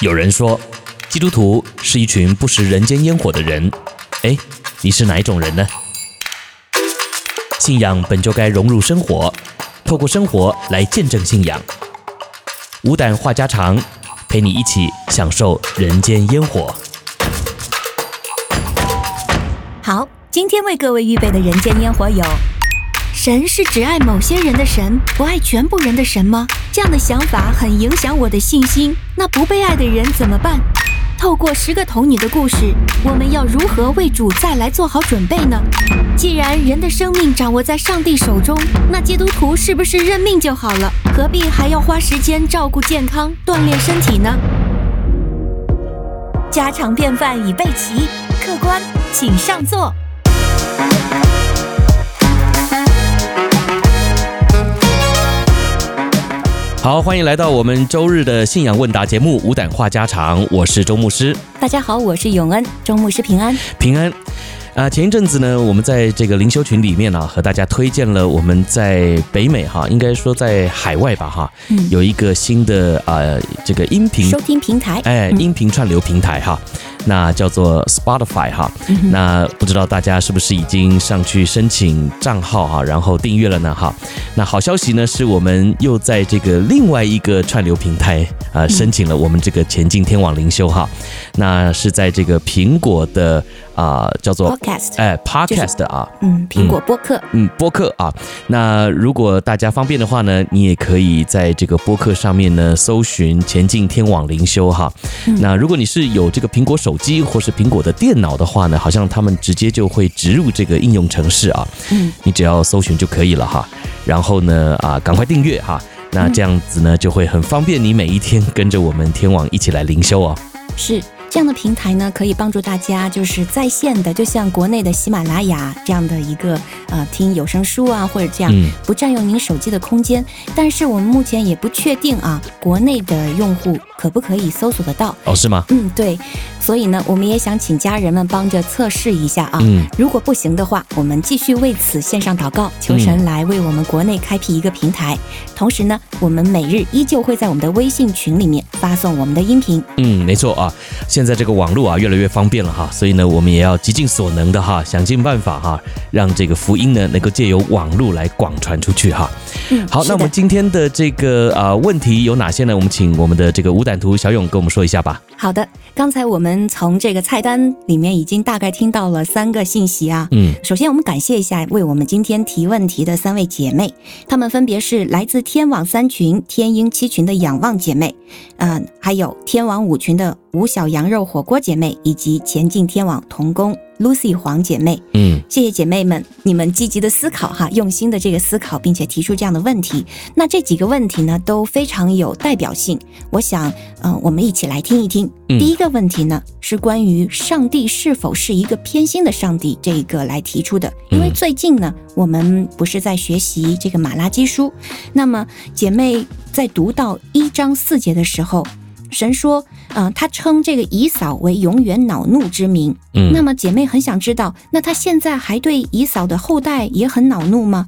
有人说，基督徒是一群不食人间烟火的人。哎，你是哪一种人呢？信仰本就该融入生活，透过生活来见证信仰。无胆话家常，陪你一起享受人间烟火。好，今天为各位预备的人间烟火有：神是只爱某些人的神，不爱全部人的神吗？这样的想法很影响我的信心。那不被爱的人怎么办？透过十个童女的故事，我们要如何为主再来做好准备呢？既然人的生命掌握在上帝手中，那基督徒是不是认命就好了？何必还要花时间照顾健康、锻炼身体呢？家常便饭已备齐，客官请上座。好，欢迎来到我们周日的信仰问答节目《无胆话家常》，我是周牧师。大家好，我是永恩，周牧师平安，平安。啊，前一阵子呢，我们在这个灵修群里面呢、啊，和大家推荐了我们在北美哈，应该说在海外吧哈，嗯、有一个新的呃这个音频收听平台，哎，音频串流平台哈。那叫做 Spotify 哈，那不知道大家是不是已经上去申请账号哈，然后订阅了呢哈？那好消息呢，是我们又在这个另外一个串流平台啊申请了我们这个前进天网灵修哈，那是在这个苹果的啊叫做 Podcast 哎 Podcast 啊，嗯，苹果播客，嗯，播客啊。那如果大家方便的话呢，你也可以在这个播客上面呢搜寻前进天网灵修哈。那如果你是有这个苹果手手机或是苹果的电脑的话呢，好像他们直接就会植入这个应用程式啊，嗯，你只要搜寻就可以了哈。然后呢，啊，赶快订阅哈，那这样子呢就会很方便你每一天跟着我们天网一起来灵修哦。是。这样的平台呢，可以帮助大家就是在线的，就像国内的喜马拉雅这样的一个呃听有声书啊，或者这样不占用您手机的空间。但是我们目前也不确定啊，国内的用户可不可以搜索得到？哦，是吗？嗯，对。所以呢，我们也想请家人们帮着测试一下啊。嗯。如果不行的话，我们继续为此线上祷告，求神来为我们国内开辟一个平台。同时呢，我们每日依旧会在我们的微信群里面发送我们的音频。嗯，没错啊。现现在这个网络啊越来越方便了哈，所以呢，我们也要极尽所能的哈，想尽办法哈，让这个福音呢能够借由网络来广传出去哈。嗯，好，那我们今天的这个啊问题有哪些呢？我们请我们的这个无胆图小勇跟我们说一下吧。好的，刚才我们从这个菜单里面已经大概听到了三个信息啊。嗯，首先我们感谢一下为我们今天提问题的三位姐妹，她们分别是来自天网三群天鹰七群的仰望姐妹，嗯，还有天网五群的五小羊肉火锅姐妹，以及前进天网童工。Lucy 黄姐妹，嗯，谢谢姐妹们，你们积极的思考哈，用心的这个思考，并且提出这样的问题。那这几个问题呢，都非常有代表性。我想，嗯、呃，我们一起来听一听。第一个问题呢，是关于上帝是否是一个偏心的上帝这个来提出的。因为最近呢，我们不是在学习这个马拉基书，那么姐妹在读到一章四节的时候。神说，嗯、呃，他称这个以扫为永远恼怒之名。嗯，那么姐妹很想知道，那他现在还对以扫的后代也很恼怒吗？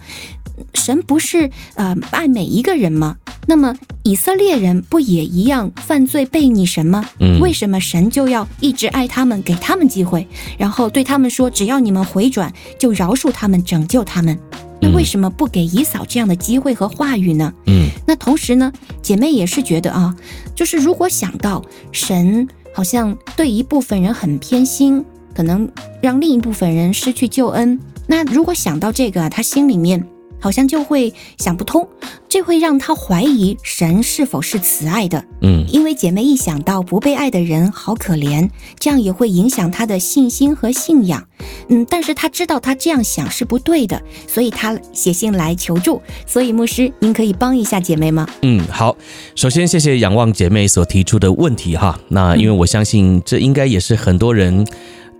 神不是呃爱每一个人吗？那么以色列人不也一样犯罪悖逆神吗？嗯，为什么神就要一直爱他们，给他们机会，然后对他们说，只要你们回转，就饶恕他们，拯救他们？那为什么不给姨嫂这样的机会和话语呢？嗯，那同时呢，姐妹也是觉得啊，就是如果想到神好像对一部分人很偏心，可能让另一部分人失去救恩，那如果想到这个啊，她心里面。好像就会想不通，这会让他怀疑神是否是慈爱的。嗯，因为姐妹一想到不被爱的人好可怜，这样也会影响她的信心和信仰。嗯，但是她知道她这样想是不对的，所以她写信来求助。所以牧师，您可以帮一下姐妹吗？嗯，好。首先，谢谢仰望姐妹所提出的问题哈。那因为我相信这应该也是很多人。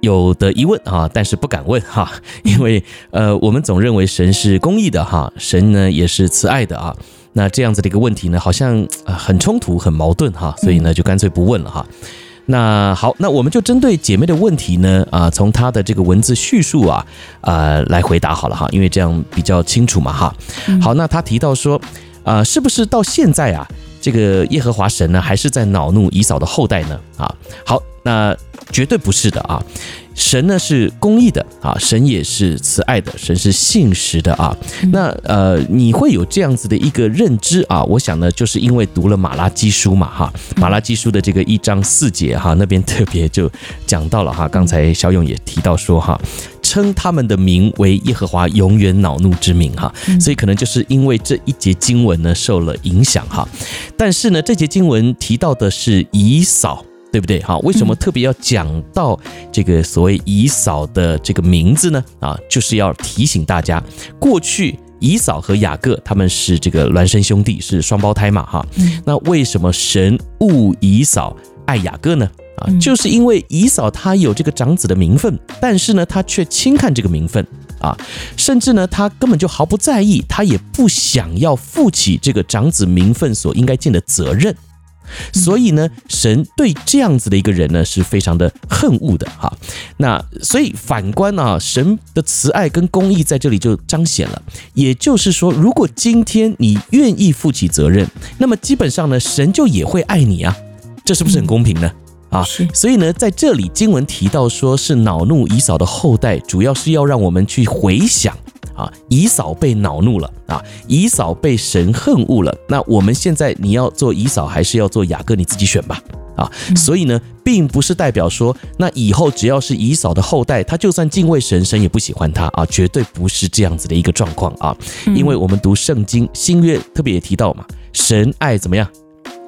有的疑问啊，但是不敢问哈，因为呃，我们总认为神是公义的哈，神呢也是慈爱的啊。那这样子的一个问题呢，好像很冲突、很矛盾哈，所以呢就干脆不问了哈。那好，那我们就针对姐妹的问题呢啊，从她的这个文字叙述啊啊来回答好了哈，因为这样比较清楚嘛哈。好，那她提到说啊，是不是到现在啊？这个耶和华神呢，还是在恼怒以扫的后代呢？啊，好，那绝对不是的啊。神呢是公义的啊，神也是慈爱的，神是信实的啊。那呃，你会有这样子的一个认知啊？我想呢，就是因为读了马拉基书嘛哈，马拉基书的这个一章四节哈，那边特别就讲到了哈。刚才小勇也提到说哈，称他们的名为耶和华永远恼怒之名哈，所以可能就是因为这一节经文呢受了影响哈。但是呢，这节经文提到的是以扫。对不对？好，为什么特别要讲到这个所谓以嫂的这个名字呢？啊，就是要提醒大家，过去以嫂和雅各他们是这个孪生兄弟，是双胞胎嘛，哈。那为什么神误以嫂爱雅各呢？啊，就是因为以嫂她有这个长子的名分，但是呢，她却轻看这个名分啊，甚至呢，她根本就毫不在意，她也不想要负起这个长子名分所应该尽的责任。所以呢，神对这样子的一个人呢，是非常的恨恶的哈。那所以反观啊，神的慈爱跟公义在这里就彰显了。也就是说，如果今天你愿意负起责任，那么基本上呢，神就也会爱你啊。这是不是很公平呢？啊，所以呢，在这里经文提到说是恼怒以扫的后代，主要是要让我们去回想。啊，以扫被恼怒了啊，以扫被神恨恶了。那我们现在你要做以扫，还是要做雅各？你自己选吧。啊，所以呢，并不是代表说，那以后只要是以扫的后代，他就算敬畏神，神也不喜欢他啊，绝对不是这样子的一个状况啊。因为我们读圣经，新约特别也提到嘛，神爱怎么样？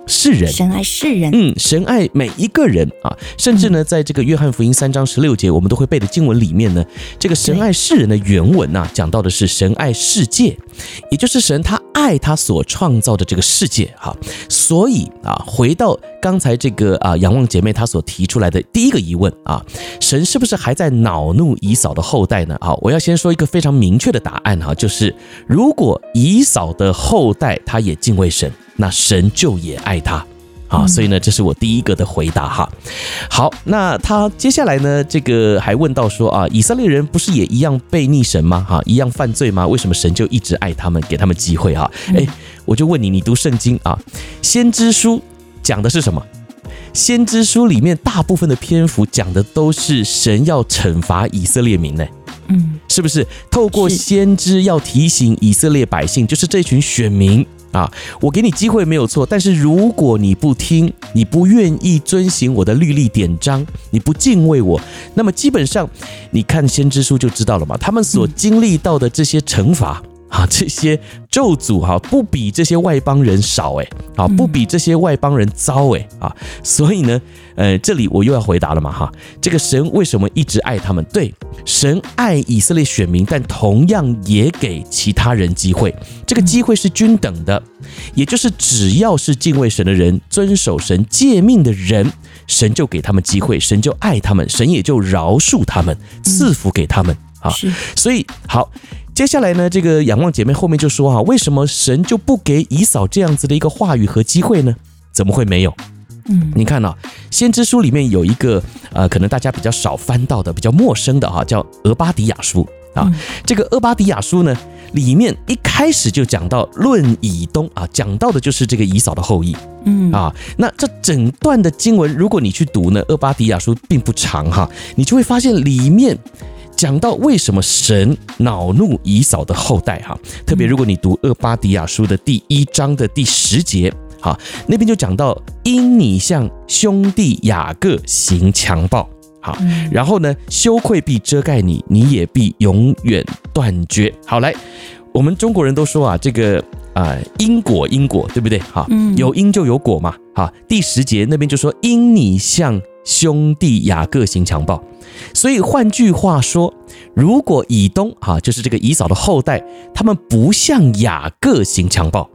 世人，神爱世人，嗯，神爱每一个人啊，甚至呢，在这个约翰福音三章十六节，我们都会背的经文里面呢，这个神爱世人的原文呐，讲到的是神爱世界，也就是神他爱他所创造的这个世界哈。所以啊，回到刚才这个啊，仰望姐妹她所提出来的第一个疑问啊，神是不是还在恼怒以嫂的后代呢？啊，我要先说一个非常明确的答案哈，就是如果以嫂的后代他也敬畏神。那神就也爱他，啊，所以呢，这是我第一个的回答哈。好，那他接下来呢，这个还问到说啊，以色列人不是也一样被逆神吗？哈，一样犯罪吗？为什么神就一直爱他们，给他们机会哈？哎，我就问你，你读圣经啊，先知书讲的是什么？先知书里面大部分的篇幅讲的都是神要惩罚以色列民呢，嗯，是不是？透过先知要提醒以色列百姓，就是这群选民。啊，我给你机会没有错，但是如果你不听，你不愿意遵行我的律例典章，你不敬畏我，那么基本上，你看先知书就知道了嘛，他们所经历到的这些惩罚。啊，这些咒诅哈，不比这些外邦人少哎，啊，不比这些外邦人糟哎啊，所以呢，呃，这里我又要回答了嘛哈，这个神为什么一直爱他们？对，神爱以色列选民，但同样也给其他人机会，这个机会是均等的，也就是只要是敬畏神的人，遵守神诫命的人，神就给他们机会，神就爱他们，神也就饶恕他们，赐福给他们啊，所以好。接下来呢，这个仰望姐妹后面就说哈，为什么神就不给以扫这样子的一个话语和机会呢？怎么会没有？嗯，你看啊，先知书里面有一个呃，可能大家比较少翻到的、比较陌生的哈，叫俄巴底亚书啊。这个俄巴底亚书呢，里面一开始就讲到论以东啊，讲到的就是这个以扫的后裔。嗯啊，那这整段的经文，如果你去读呢，俄巴底亚书并不长哈，你就会发现里面。讲到为什么神恼怒以扫的后代哈，特别如果你读厄巴迪亚书的第一章的第十节，哈，那边就讲到因你向兄弟雅各行强暴，好，然后呢，羞愧必遮盖你，你也必永远断绝。好，来，我们中国人都说啊，这个啊因果因果，对不对？哈，有因就有果嘛。哈，第十节那边就说因你向兄弟雅各行强暴。所以换句话说，如果以东啊，就是这个以扫的后代，他们不向雅各行强暴，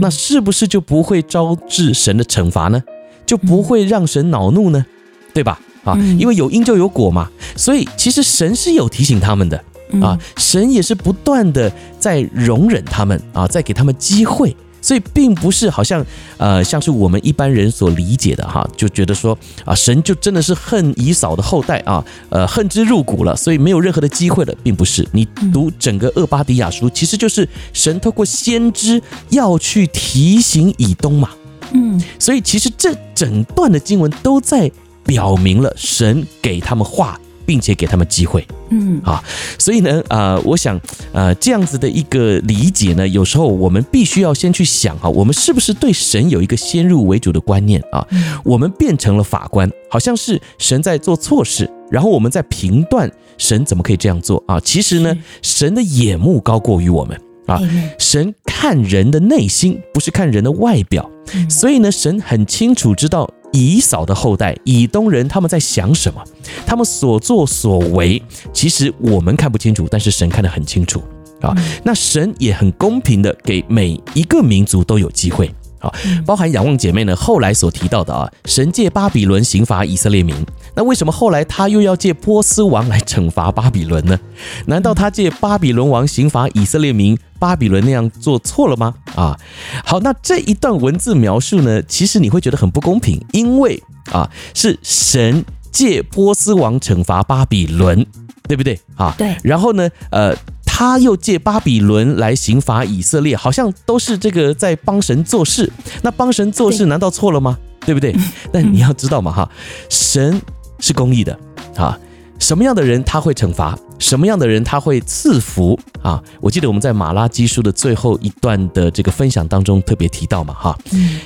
那是不是就不会招致神的惩罚呢？就不会让神恼怒呢？对吧？啊，因为有因就有果嘛。所以其实神是有提醒他们的啊，神也是不断的在容忍他们啊，在给他们机会。所以并不是好像呃，像是我们一般人所理解的哈，就觉得说啊，神就真的是恨以扫的后代啊，呃，恨之入骨了，所以没有任何的机会了，并不是。你读整个厄巴迪亚书，其实就是神透过先知要去提醒以东嘛，嗯，所以其实这整段的经文都在表明了神给他们话。并且给他们机会，嗯啊，所以呢，呃，我想，呃，这样子的一个理解呢，有时候我们必须要先去想啊，我们是不是对神有一个先入为主的观念啊？我们变成了法官，好像是神在做错事，然后我们在评断神怎么可以这样做啊？其实呢，神的眼目高过于我们啊，神看人的内心，不是看人的外表，所以呢，神很清楚知道。以扫的后代以东人，他们在想什么？他们所作所为，其实我们看不清楚，但是神看得很清楚啊。那神也很公平的给每一个民族都有机会啊，包含仰望姐妹呢后来所提到的啊，神借巴比伦刑罚以色列民。那为什么后来他又要借波斯王来惩罚巴比伦呢？难道他借巴比伦王刑罚以色列民，巴比伦那样做错了吗？啊，好，那这一段文字描述呢，其实你会觉得很不公平，因为啊，是神借波斯王惩罚巴比伦，对不对？啊，对。然后呢，呃，他又借巴比伦来刑罚以色列，好像都是这个在帮神做事。那帮神做事难道错了吗？对，对不对？但你要知道嘛，哈，神。是公义的啊，什么样的人他会惩罚，什么样的人他会赐福啊？我记得我们在马拉基书的最后一段的这个分享当中特别提到嘛，哈，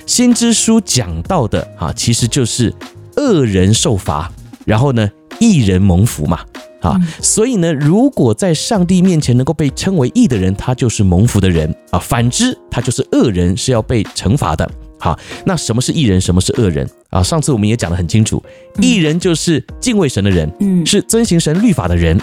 先知书讲到的啊，其实就是恶人受罚，然后呢，义人蒙福嘛，啊，所以呢，如果在上帝面前能够被称为义的人，他就是蒙福的人啊，反之，他就是恶人，是要被惩罚的。好，那什么是义人，什么是恶人啊？上次我们也讲得很清楚，义人就是敬畏神的人，嗯，是遵行神律法的人。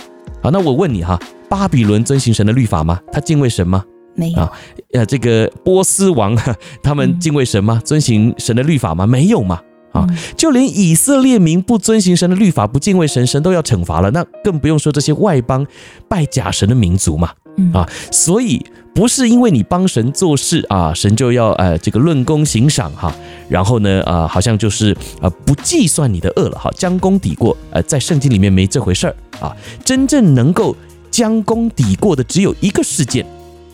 好，那我问你哈，巴比伦遵行神的律法吗？他敬畏神吗？没有。呃，这个波斯王 他们敬畏神吗？遵行神的律法吗？没有嘛。啊，就连以色列民不遵行神的律法，不敬畏神，神都要惩罚了，那更不用说这些外邦拜假神的民族嘛。啊，所以不是因为你帮神做事啊，神就要呃这个论功行赏哈，然后呢啊好像就是啊不计算你的恶了哈，将功抵过，呃在圣经里面没这回事儿啊，真正能够将功抵过的只有一个事件，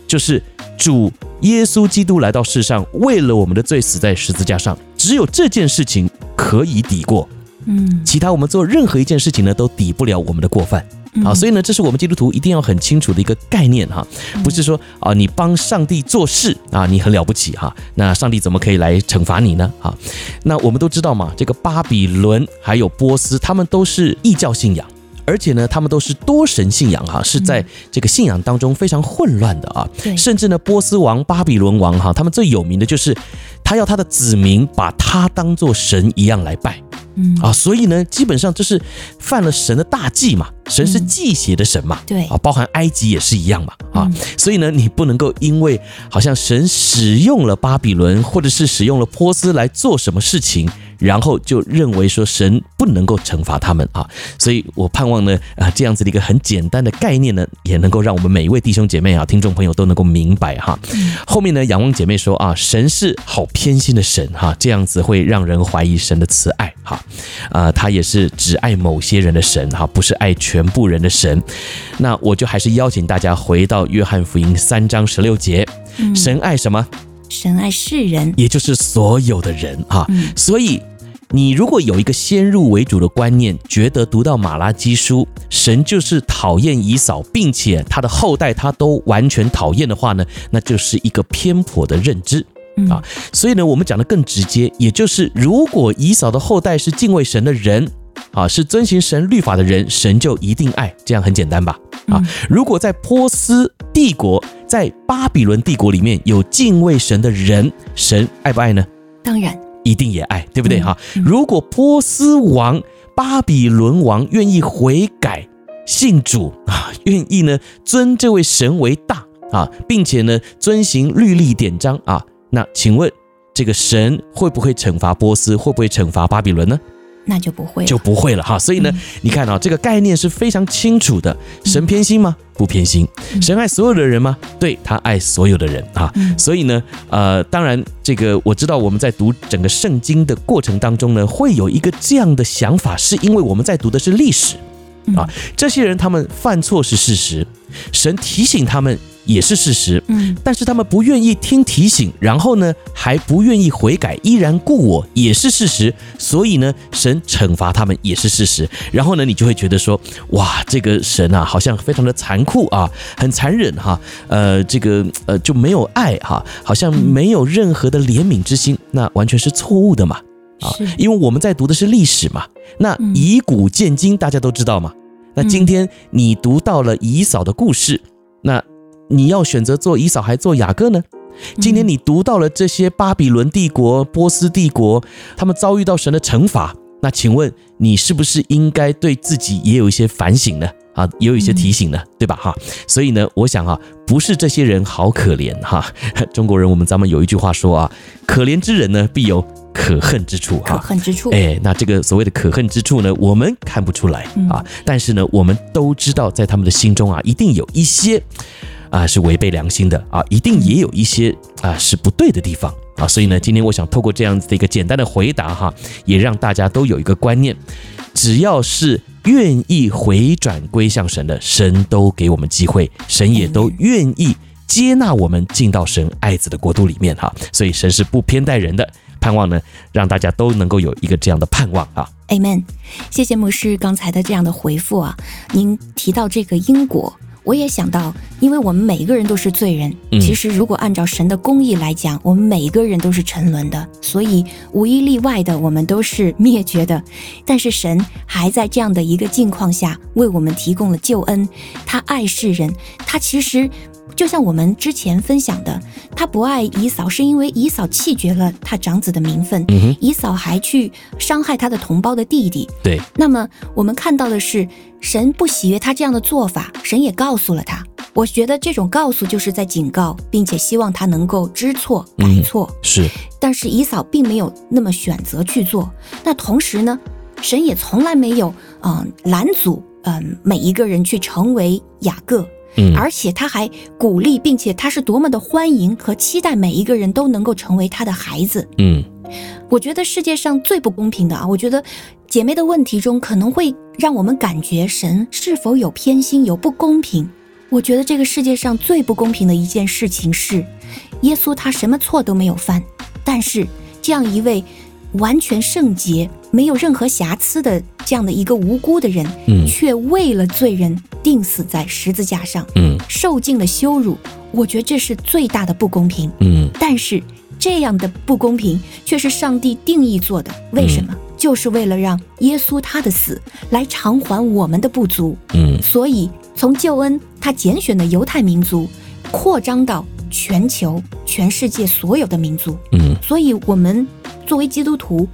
就是主耶稣基督来到世上，为了我们的罪死在十字架上，只有这件事情可以抵过，嗯，其他我们做任何一件事情呢都抵不了我们的过犯。啊，所以呢，这是我们基督徒一定要很清楚的一个概念哈，不是说啊，你帮上帝做事啊，你很了不起哈，那上帝怎么可以来惩罚你呢？啊，那我们都知道嘛，这个巴比伦还有波斯，他们都是异教信仰，而且呢，他们都是多神信仰哈，是在这个信仰当中非常混乱的啊，甚至呢，波斯王、巴比伦王哈，他们最有名的就是他要他的子民把他当做神一样来拜。嗯。啊，所以呢，基本上这是犯了神的大忌嘛，神是忌邪的神嘛，对。啊，包含埃及也是一样嘛，啊，所以呢，你不能够因为好像神使用了巴比伦或者是使用了波斯来做什么事情。然后就认为说神不能够惩罚他们啊，所以我盼望呢啊这样子的一个很简单的概念呢，也能够让我们每一位弟兄姐妹啊、听众朋友都能够明白哈。后面呢，仰望姐妹说啊，神是好偏心的神哈，这样子会让人怀疑神的慈爱哈。啊，他也是只爱某些人的神哈，不是爱全部人的神。那我就还是邀请大家回到约翰福音三章十六节，神爱什么？神爱世人，也就是所有的人啊。所以。你如果有一个先入为主的观念，觉得读到马拉基书，神就是讨厌以扫，并且他的后代他都完全讨厌的话呢，那就是一个偏颇的认知啊。所以呢，我们讲的更直接，也就是如果以扫的后代是敬畏神的人啊，是遵循神律法的人，神就一定爱，这样很简单吧？啊，如果在波斯帝国，在巴比伦帝国里面有敬畏神的人，神爱不爱呢？当然。一定也爱，对不对哈？如果波斯王、巴比伦王愿意悔改、信主啊，愿意呢尊这位神为大啊，并且呢遵行律例典章啊，那请问这个神会不会惩罚波斯？会不会惩罚巴比伦呢？那就不会，就不会了哈。所以呢，你看啊，这个概念是非常清楚的。神偏心吗？不偏心。神爱所有的人吗？对，他爱所有的人啊。所以呢，呃，当然，这个我知道我们在读整个圣经的过程当中呢，会有一个这样的想法，是因为我们在读的是历史啊。这些人他们犯错是事实，神提醒他们也是事实。嗯，但是他们不愿意听提醒，然后呢，还不愿意悔改，依然故我，也是事实。所以呢，神惩罚他们也是事实。然后呢，你就会觉得说，哇，这个神啊，好像非常的残酷啊，很残忍哈。呃，这个呃就没有爱哈，好像没有任何的怜悯之心，那完全是错误的嘛。啊，因为我们在读的是历史嘛。那以古鉴今，大家都知道嘛。那今天你读到了以扫的故事，那你要选择做以扫还做雅各呢？今天你读到了这些巴比伦帝国、波斯帝国，他们遭遇到神的惩罚，那请问你是不是应该对自己也有一些反省呢？啊，也有一些提醒呢，对吧？哈，所以呢，我想啊，不是这些人好可怜哈。中国人我们咱们有一句话说啊，可怜之人呢，必有。可恨之处哈，可恨之处，哎，那这个所谓的可恨之处呢，我们看不出来啊，但是呢，我们都知道，在他们的心中啊，一定有一些啊是违背良心的啊，一定也有一些啊是不对的地方啊，所以呢，今天我想透过这样子的一个简单的回答哈，也让大家都有一个观念，只要是愿意回转归向神的，神都给我们机会，神也都愿意接纳我们进到神爱子的国度里面哈，所以神是不偏待人的。盼望呢，让大家都能够有一个这样的盼望啊，Amen。谢谢牧师刚才的这样的回复啊。您提到这个因果，我也想到，因为我们每一个人都是罪人。其实，如果按照神的公义来讲，我们每一个人都是沉沦的，所以无一例外的，我们都是灭绝的。但是神还在这样的一个境况下，为我们提供了救恩。他爱世人，他其实。就像我们之前分享的，他不爱姨嫂，是因为姨嫂弃绝了他长子的名分。嗯哼，以扫还去伤害他的同胞的弟弟。对。那么我们看到的是，神不喜悦他这样的做法，神也告诉了他。我觉得这种告诉就是在警告，并且希望他能够知错改错。嗯，是。但是姨嫂并没有那么选择去做。那同时呢，神也从来没有嗯拦阻嗯每一个人去成为雅各。嗯，而且他还鼓励，并且他是多么的欢迎和期待每一个人都能够成为他的孩子。嗯，我觉得世界上最不公平的啊，我觉得姐妹的问题中可能会让我们感觉神是否有偏心、有不公平。我觉得这个世界上最不公平的一件事情是，耶稣他什么错都没有犯，但是这样一位。完全圣洁、没有任何瑕疵的这样的一个无辜的人，嗯，却为了罪人钉死在十字架上，嗯，受尽了羞辱。我觉得这是最大的不公平，嗯。但是这样的不公平却是上帝定义做的，为什么？就是为了让耶稣他的死来偿还我们的不足，嗯。所以从救恩他拣选的犹太民族，扩张到全球、全世界所有的民族，嗯。所以我们。作为基督徒，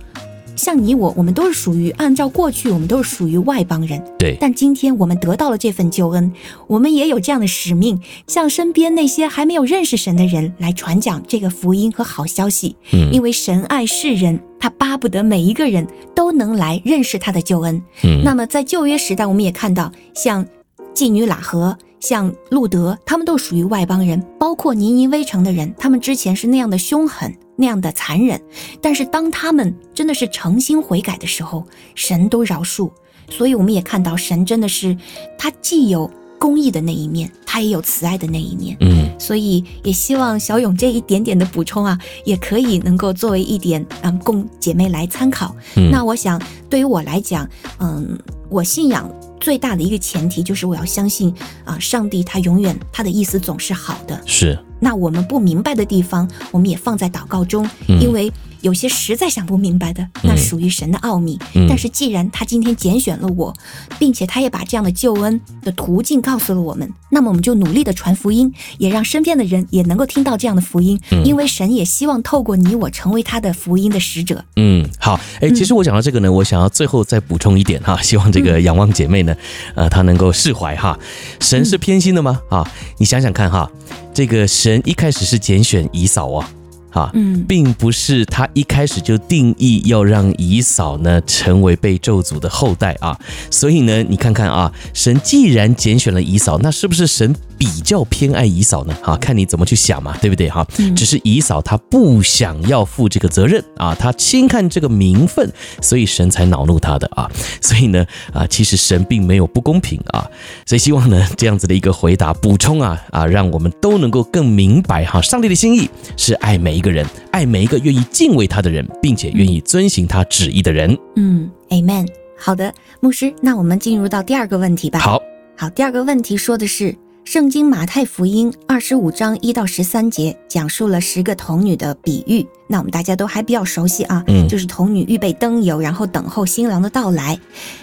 像你我，我们都是属于按照过去，我们都是属于外邦人。对。但今天我们得到了这份救恩，我们也有这样的使命，向身边那些还没有认识神的人来传讲这个福音和好消息。嗯。因为神爱世人，他巴不得每一个人都能来认识他的救恩。嗯。那么在旧约时代，我们也看到，像妓女喇合，像路德，他们都属于外邦人，包括尼尼微城的人，他们之前是那样的凶狠。那样的残忍，但是当他们真的是诚心悔改的时候，神都饶恕。所以我们也看到，神真的是他既有公益的那一面，他也有慈爱的那一面。嗯，所以也希望小勇这一点点的补充啊，也可以能够作为一点嗯，供姐妹来参考。嗯，那我想对于我来讲，嗯，我信仰最大的一个前提就是我要相信啊，上帝他永远他的意思总是好的。是。那我们不明白的地方，我们也放在祷告中，因为有些实在想不明白的，那属于神的奥秘。但是既然他今天拣选了我，并且他也把这样的救恩的途径告诉了我们，那么我们就努力的传福音，也让身边的人也能够听到这样的福音，因为神也希望透过你我成为他的福音的使者。嗯，好，哎，其实我讲到这个呢，我想要最后再补充一点哈，希望这个仰望姐妹呢，呃，她能够释怀哈。神是偏心的吗？啊，你想想看哈。这个神一开始是拣选以扫啊，哈，嗯，并不是他一开始就定义要让以嫂呢成为被咒诅的后代啊，所以呢，你看看啊，神既然拣选了以嫂，那是不是神比较偏爱以嫂呢？哈，看你怎么去想嘛，对不对？哈，只是以嫂她不想要负这个责任啊，她轻看这个名分，所以神才恼怒他的啊，所以呢，啊，其实神并没有不公平啊，所以希望呢这样子的一个回答补充啊啊，让我们都能够更明白哈，上帝的心意是爱美。一个人爱每一个愿意敬畏他的人，并且愿意遵行他旨意的人。嗯，Amen。好的，牧师，那我们进入到第二个问题吧。好，好，第二个问题说的是《圣经·马太福音》二十五章一到十三节，讲述了十个童女的比喻。那我们大家都还比较熟悉啊，嗯，就是童女预备灯油，然后等候新郎的到来。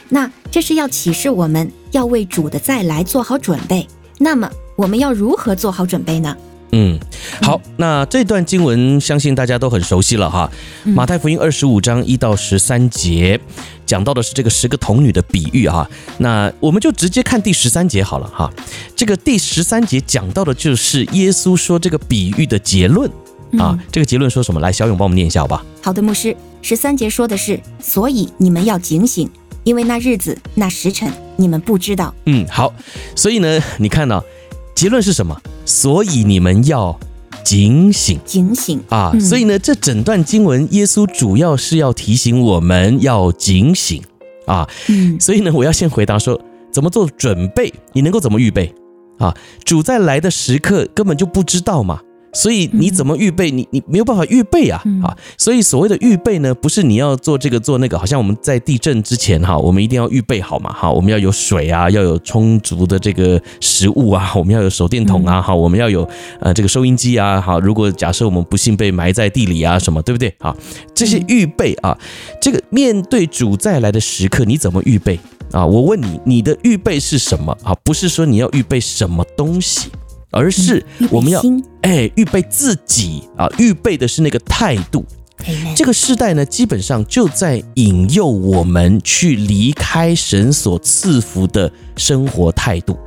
那这是要启示我们要为主的再来做好准备。那么我们要如何做好准备呢？嗯，好，那这段经文相信大家都很熟悉了哈。马太福音二十五章一到十三节讲到的是这个十个童女的比喻哈。那我们就直接看第十三节好了哈。这个第十三节讲到的就是耶稣说这个比喻的结论啊。这个结论说什么？来，小勇帮我们念一下好吧。好的，牧师，十三节说的是，所以你们要警醒，因为那日子、那时辰你们不知道。嗯，好，所以呢，你看到。结论是什么？所以你们要警醒，警醒啊！所以呢，这整段经文，耶稣主要是要提醒我们要警醒啊。嗯，所以呢，我要先回答说，怎么做准备？你能够怎么预备啊？主在来的时刻根本就不知道嘛。所以你怎么预备？你你没有办法预备啊！啊，所以所谓的预备呢，不是你要做这个做那个，好像我们在地震之前哈，我们一定要预备好嘛哈，我们要有水啊，要有充足的这个食物啊，我们要有手电筒啊，哈，我们要有呃这个收音机啊，哈，如果假设我们不幸被埋在地里啊什么，对不对？啊，这些预备啊，这个面对主再来的时刻，你怎么预备啊？我问你，你的预备是什么啊？不是说你要预备什么东西。而是我们要哎预备自己啊，预备的是那个态度。这个世代呢，基本上就在引诱我们去离开神所赐福的生活态度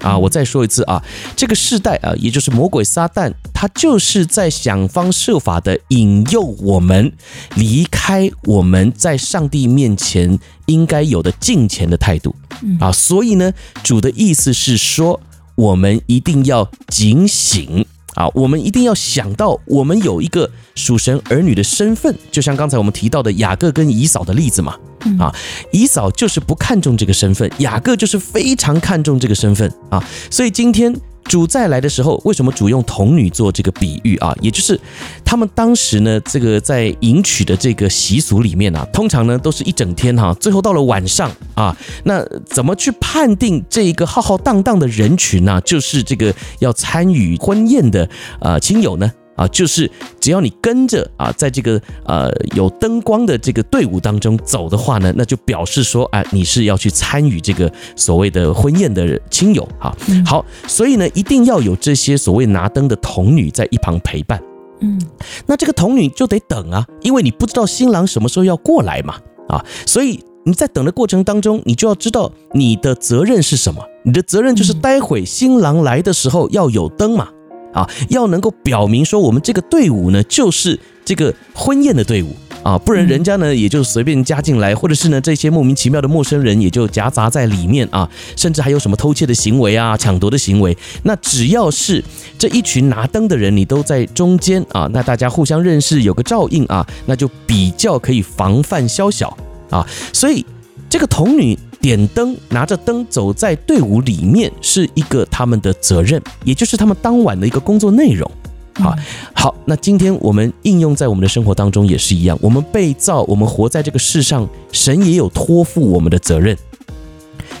啊。我再说一次啊，这个世代啊，也就是魔鬼撒旦，他就是在想方设法的引诱我们离开我们在上帝面前应该有的敬虔的态度啊。所以呢，主的意思是说。我们一定要警醒啊！我们一定要想到，我们有一个属神儿女的身份，就像刚才我们提到的雅各跟以嫂的例子嘛。啊，以嫂就是不看重这个身份，雅各就是非常看重这个身份啊。所以今天。主再来的时候，为什么主用童女做这个比喻啊？也就是他们当时呢，这个在迎娶的这个习俗里面啊，通常呢都是一整天哈，最后到了晚上啊，那怎么去判定这一个浩浩荡荡的人群呢？就是这个要参与婚宴的呃亲友呢？啊，就是只要你跟着啊，在这个呃有灯光的这个队伍当中走的话呢，那就表示说，哎，你是要去参与这个所谓的婚宴的亲友哈。好，所以呢，一定要有这些所谓拿灯的童女在一旁陪伴。嗯，那这个童女就得等啊，因为你不知道新郎什么时候要过来嘛。啊，所以你在等的过程当中，你就要知道你的责任是什么。你的责任就是待会新郎来的时候要有灯嘛。啊，要能够表明说我们这个队伍呢，就是这个婚宴的队伍啊，不然人家呢也就随便加进来，或者是呢这些莫名其妙的陌生人也就夹杂在里面啊，甚至还有什么偷窃的行为啊、抢夺的行为。那只要是这一群拿灯的人，你都在中间啊，那大家互相认识，有个照应啊，那就比较可以防范宵小啊。所以这个童女。点灯，拿着灯走在队伍里面，是一个他们的责任，也就是他们当晚的一个工作内容。好，好，那今天我们应用在我们的生活当中也是一样，我们被造，我们活在这个世上，神也有托付我们的责任。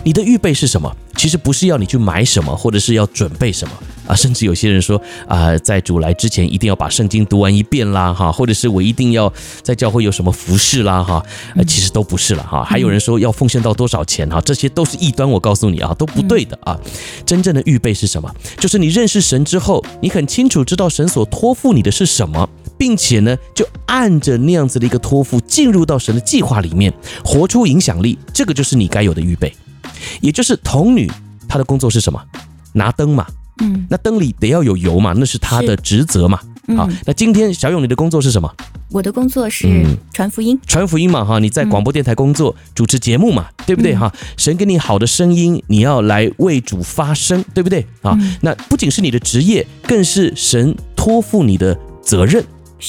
你的预备是什么？其实不是要你去买什么，或者是要准备什么。啊，甚至有些人说啊，在主来之前一定要把圣经读完一遍啦，哈，或者是我一定要在教会有什么服饰啦，哈，呃，其实都不是了，哈。还有人说要奉献到多少钱，哈，这些都是异端，我告诉你啊，都不对的啊。真正的预备是什么？就是你认识神之后，你很清楚知道神所托付你的是什么，并且呢，就按着那样子的一个托付进入到神的计划里面，活出影响力。这个就是你该有的预备，也就是童女她的工作是什么？拿灯嘛。嗯，那灯里得要有油嘛，那是她的职责嘛，好，那今天小勇你的工作是什么？我的工作是传福音，传福音嘛哈，你在广播电台工作，主持节目嘛，对不对哈？神给你好的声音，你要来为主发声，对不对啊？那不仅是你的职业，更是神托付你的责任。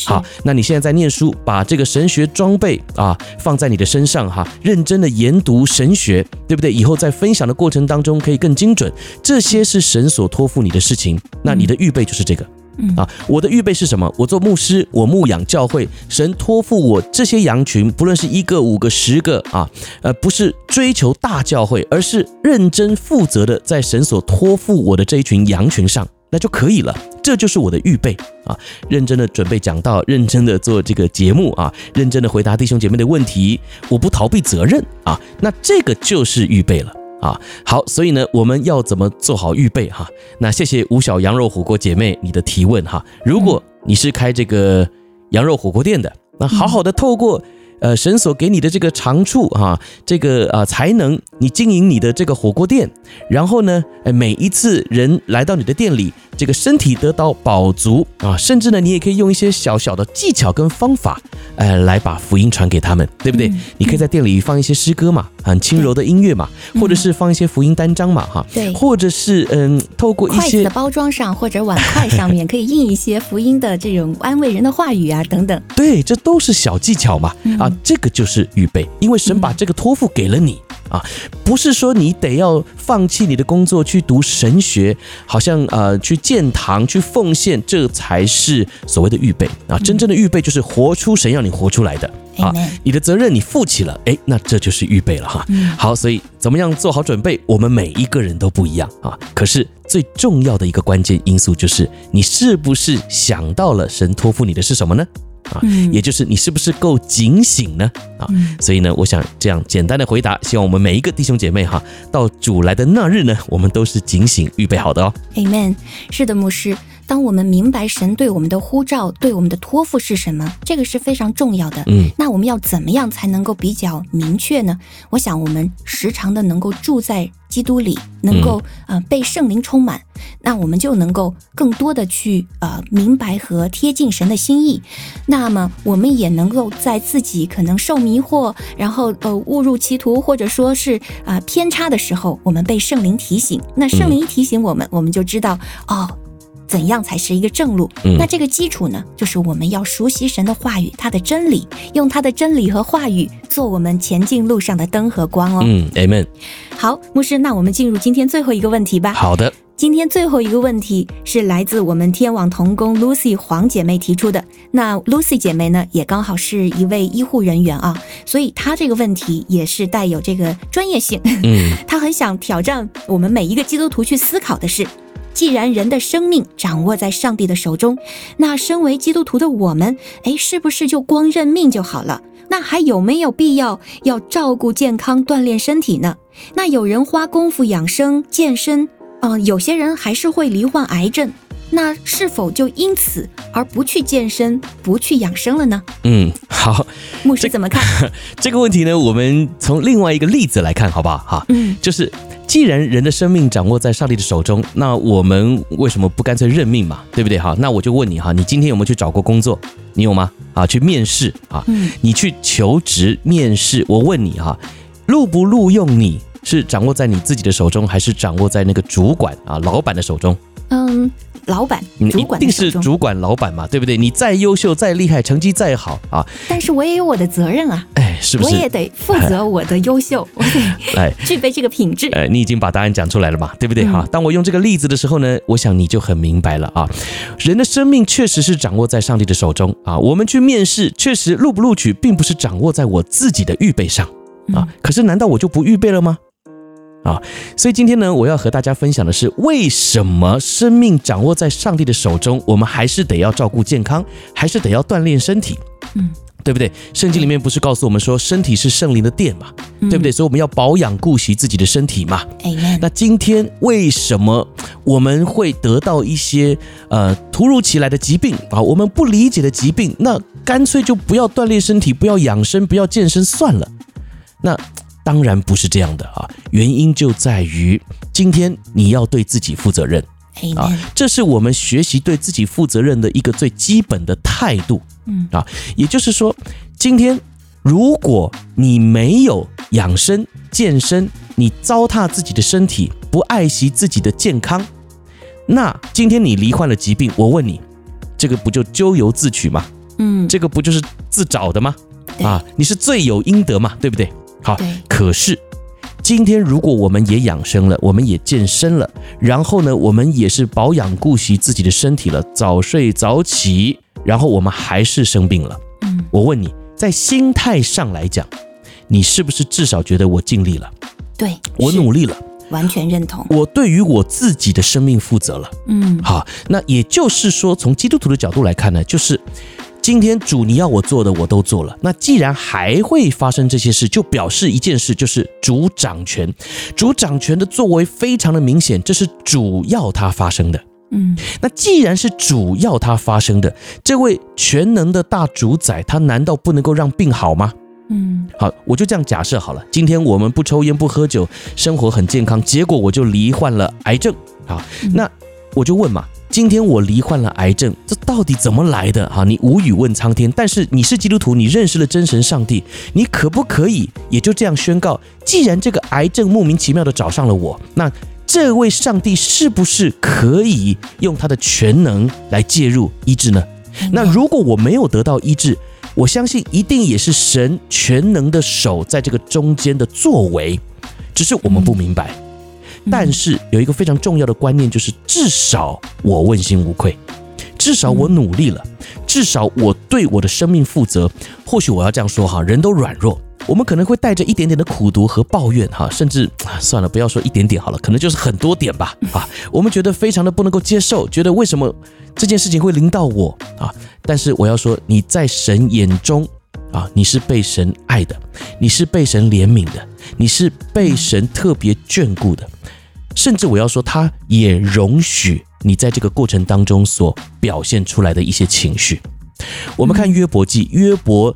好，那你现在在念书，把这个神学装备啊放在你的身上哈，认真的研读神学，对不对？以后在分享的过程当中可以更精准。这些是神所托付你的事情，那你的预备就是这个。嗯啊，我的预备是什么？我做牧师，我牧养教会，神托付我这些羊群，不论是一个、五个、十个啊，呃，不是追求大教会，而是认真负责的在神所托付我的这一群羊群上，那就可以了。这就是我的预备啊，认真的准备讲道，认真的做这个节目啊，认真的回答弟兄姐妹的问题，我不逃避责任啊，那这个就是预备了。啊，好，所以呢，我们要怎么做好预备哈？那谢谢吴小羊肉火锅姐妹你的提问哈。如果你是开这个羊肉火锅店的，那好好的透过。呃，神所给你的这个长处哈，这个啊才能，你经营你的这个火锅店，然后呢，每一次人来到你的店里，这个身体得到饱足啊，甚至呢，你也可以用一些小小的技巧跟方法，呃，来把福音传给他们，对不对？你可以在店里放一些诗歌嘛，很轻柔的音乐嘛，或者是放一些福音单张嘛，哈，对，或者是嗯，透过一子的包装上或者碗筷上面可以印一些福音的这种安慰人的话语啊，等等，对，这都是小技巧嘛，啊。这个就是预备，因为神把这个托付给了你啊，不是说你得要放弃你的工作去读神学，好像呃去建堂去奉献，这才是所谓的预备啊。真正的预备就是活出神要你活出来的啊，你的责任你负起了，哎，那这就是预备了哈。好，所以怎么样做好准备？我们每一个人都不一样啊，可是最重要的一个关键因素就是你是不是想到了神托付你的是什么呢？啊，也就是你是不是够警醒呢？啊，所以呢，我想这样简单的回答，希望我们每一个弟兄姐妹哈，到主来的那日呢，我们都是警醒预备好的哦。Amen。是的，牧师。当我们明白神对我们的呼召、对我们的托付是什么，这个是非常重要的。嗯，那我们要怎么样才能够比较明确呢？我想，我们时常的能够住在基督里，能够呃被圣灵充满，那我们就能够更多的去呃明白和贴近神的心意。那么，我们也能够在自己可能受迷惑，然后呃误入歧途，或者说是啊、呃、偏差的时候，我们被圣灵提醒。那圣灵一提醒我们，我们就知道哦。怎样才是一个正路？嗯，那这个基础呢，就是我们要熟悉神的话语，他的真理，用他的真理和话语做我们前进路上的灯和光哦。嗯，Amen。好，牧师，那我们进入今天最后一个问题吧。好的，今天最后一个问题是来自我们天网童工 Lucy 黄姐妹提出的。那 Lucy 姐妹呢，也刚好是一位医护人员啊，所以她这个问题也是带有这个专业性。嗯，她很想挑战我们每一个基督徒去思考的是。既然人的生命掌握在上帝的手中，那身为基督徒的我们，哎，是不是就光认命就好了？那还有没有必要要照顾健康、锻炼身体呢？那有人花功夫养生健身，嗯、呃，有些人还是会罹患癌症，那是否就因此而不去健身、不去养生了呢？嗯，好，牧师怎么看 这个问题呢？我们从另外一个例子来看，好不好？哈，嗯，就是。既然人的生命掌握在上帝的手中，那我们为什么不干脆认命嘛？对不对？哈，那我就问你哈，你今天有没有去找过工作？你有吗？啊，去面试啊？嗯，你去求职面试，我问你哈，录不录用你是掌握在你自己的手中，还是掌握在那个主管啊、老板的手中？嗯。老板，主管一定是主管老板嘛，对不对？你再优秀、再厉害，成绩再好啊，但是我也有我的责任啊，哎，是不是？我也得负责我的优秀，我得哎具备这个品质。哎，你已经把答案讲出来了嘛，对不对？哈、嗯，当我用这个例子的时候呢，我想你就很明白了啊。人的生命确实是掌握在上帝的手中啊。我们去面试，确实录不录取，并不是掌握在我自己的预备上啊。可是难道我就不预备了吗？啊，所以今天呢，我要和大家分享的是，为什么生命掌握在上帝的手中，我们还是得要照顾健康，还是得要锻炼身体，嗯，对不对？圣经里面不是告诉我们说，身体是圣灵的殿嘛，对不对？所以我们要保养顾惜自己的身体嘛。哎，那今天为什么我们会得到一些呃突如其来的疾病啊？我们不理解的疾病，那干脆就不要锻炼身体，不要养生，不要健身算了。那。当然不是这样的啊，原因就在于今天你要对自己负责任啊，这是我们学习对自己负责任的一个最基本的态度。嗯啊，也就是说，今天如果你没有养生健身，你糟蹋自己的身体，不爱惜自己的健康，那今天你罹患了疾病，我问你，这个不就咎由自取吗？嗯，这个不就是自找的吗？啊，你是罪有应得嘛，对不对？好，可是。今天如果我们也养生了，我们也健身了，然后呢，我们也是保养顾惜自己的身体了，早睡早起，然后我们还是生病了。嗯，我问你，在心态上来讲，你是不是至少觉得我尽力了？对，我努力了，完全认同。我对于我自己的生命负责了。嗯，好，那也就是说，从基督徒的角度来看呢，就是。今天主你要我做的我都做了，那既然还会发生这些事，就表示一件事，就是主掌权，主掌权的作为非常的明显，这是主要它发生的。嗯，那既然是主要它发生的，这位全能的大主宰，他难道不能够让病好吗？嗯，好，我就这样假设好了。今天我们不抽烟不喝酒，生活很健康，结果我就罹患了癌症。好，那我就问嘛。今天我罹患了癌症，这到底怎么来的？哈，你无语问苍天。但是你是基督徒，你认识了真神上帝，你可不可以也就这样宣告？既然这个癌症莫名其妙的找上了我，那这位上帝是不是可以用他的全能来介入医治呢？那如果我没有得到医治，我相信一定也是神全能的手在这个中间的作为，只是我们不明白。但是有一个非常重要的观念，就是至少我问心无愧，至少我努力了，至少我对我的生命负责。或许我要这样说哈，人都软弱，我们可能会带着一点点的苦读和抱怨哈，甚至算了，不要说一点点好了，可能就是很多点吧 啊。我们觉得非常的不能够接受，觉得为什么这件事情会临到我啊？但是我要说，你在神眼中啊，你是被神爱的，你是被神怜悯的，你是被神特别眷顾的。甚至我要说，他也容许你在这个过程当中所表现出来的一些情绪。我们看约伯记，约伯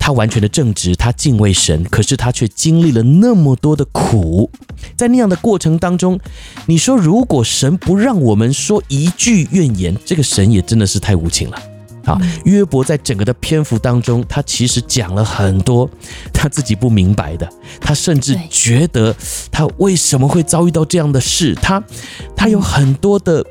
他完全的正直，他敬畏神，可是他却经历了那么多的苦。在那样的过程当中，你说如果神不让我们说一句怨言，这个神也真的是太无情了。啊，约伯在整个的篇幅当中，他其实讲了很多他自己不明白的，他甚至觉得他为什么会遭遇到这样的事，他他有很多的，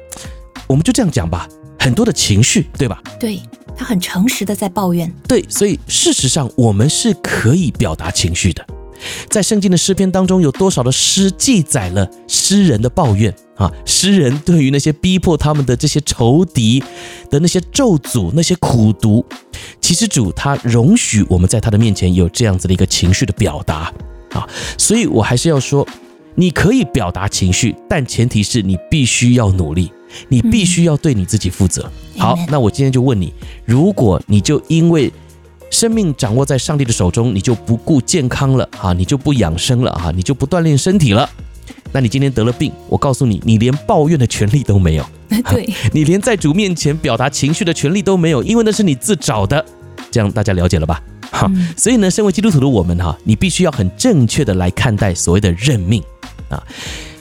我们就这样讲吧，很多的情绪，对吧？对，他很诚实的在抱怨。对，所以事实上我们是可以表达情绪的。在圣经的诗篇当中，有多少的诗记载了诗人的抱怨啊？诗人对于那些逼迫他们的这些仇敌的那些咒诅、那些苦毒，其实主他容许我们在他的面前有这样子的一个情绪的表达啊。所以我还是要说，你可以表达情绪，但前提是你必须要努力，你必须要对你自己负责。好，那我今天就问你，如果你就因为生命掌握在上帝的手中，你就不顾健康了啊，你就不养生了啊，你就不锻炼身体了。那你今天得了病，我告诉你，你连抱怨的权利都没有。对，你连在主面前表达情绪的权利都没有，因为那是你自找的。这样大家了解了吧？哈，所以呢，身为基督徒的我们哈，你必须要很正确的来看待所谓的认命啊。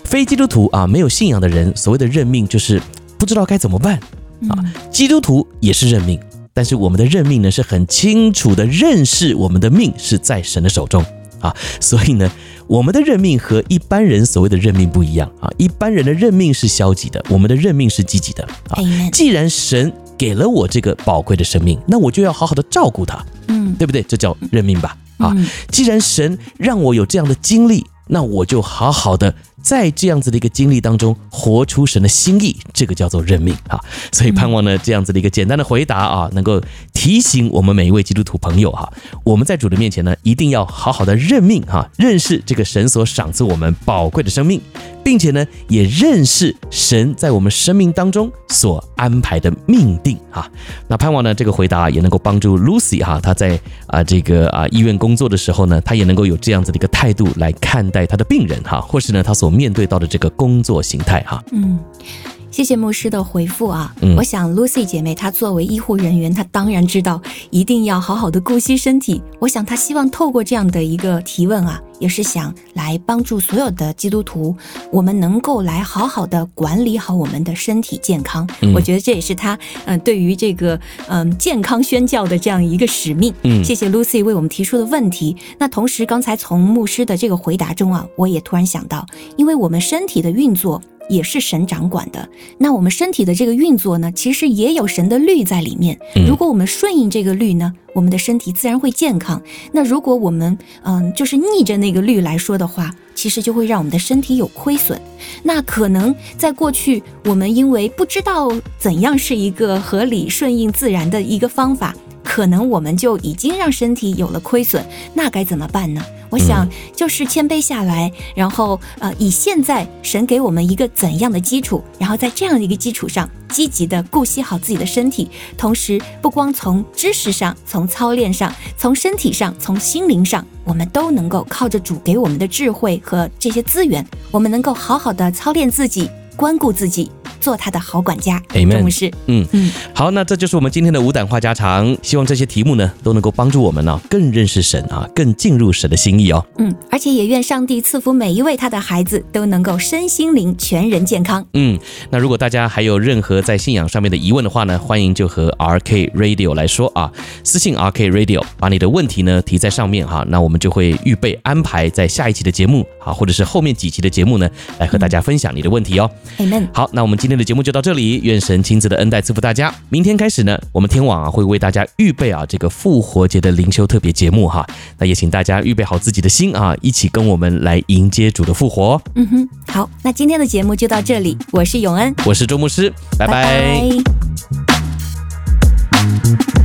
非基督徒啊，没有信仰的人，所谓的认命就是不知道该怎么办啊。基督徒也是认命。但是我们的认命呢，是很清楚的认识我们的命是在神的手中啊，所以呢，我们的认命和一般人所谓的认命不一样啊。一般人的认命是消极的，我们的认命是积极的啊。既然神给了我这个宝贵的生命，那我就要好好的照顾他，嗯，对不对？这叫认命吧啊。既然神让我有这样的经历，那我就好好的。在这样子的一个经历当中，活出神的心意，这个叫做认命啊！所以盼望呢，这样子的一个简单的回答啊，能够提醒我们每一位基督徒朋友哈，我们在主的面前呢，一定要好好的认命哈，认识这个神所赏赐我们宝贵的生命，并且呢，也认识神在我们生命当中所安排的命定哈。那盼望呢，这个回答也能够帮助 Lucy 哈，她在啊这个啊医院工作的时候呢，她也能够有这样子的一个态度来看待她的病人哈，或是呢，她所面对到的这个工作形态哈，谢谢牧师的回复啊。嗯，我想 Lucy 姐妹她作为医护人员，她当然知道一定要好好的顾惜身体。我想她希望透过这样的一个提问啊，也是想来帮助所有的基督徒，我们能够来好好的管理好我们的身体健康。嗯，我觉得这也是她嗯、呃、对于这个嗯、呃、健康宣教的这样一个使命。嗯，谢谢 Lucy 为我们提出的问题。那同时刚才从牧师的这个回答中啊，我也突然想到，因为我们身体的运作。也是神掌管的。那我们身体的这个运作呢，其实也有神的律在里面。如果我们顺应这个律呢，我们的身体自然会健康。那如果我们嗯，就是逆着那个律来说的话，其实就会让我们的身体有亏损。那可能在过去，我们因为不知道怎样是一个合理顺应自然的一个方法，可能我们就已经让身体有了亏损。那该怎么办呢？我想就是谦卑下来，然后呃，以现在神给我们一个怎样的基础，然后在这样的一个基础上，积极的顾惜好自己的身体，同时不光从知识上、从操练上、从身体上、从心灵上，我们都能够靠着主给我们的智慧和这些资源，我们能够好好的操练自己，关顾自己。做他的好管家，Amen。牧师，嗯嗯，好，那这就是我们今天的五胆话家常。希望这些题目呢，都能够帮助我们呢、啊，更认识神啊，更进入神的心意哦。嗯，而且也愿上帝赐福每一位他的孩子，都能够身心灵全人健康。嗯，那如果大家还有任何在信仰上面的疑问的话呢，欢迎就和 RK Radio 来说啊，私信 RK Radio，把你的问题呢提在上面哈、啊，那我们就会预备安排在下一期的节目啊，或者是后面几期的节目呢，来和大家分享你的问题哦。Amen。好，那我们今今天的节目就到这里，愿神亲自的恩待赐福大家。明天开始呢，我们天网啊会为大家预备啊这个复活节的灵修特别节目哈。那也请大家预备好自己的心啊，一起跟我们来迎接主的复活。嗯哼，好，那今天的节目就到这里，我是永恩，我是周牧师，拜拜。拜拜。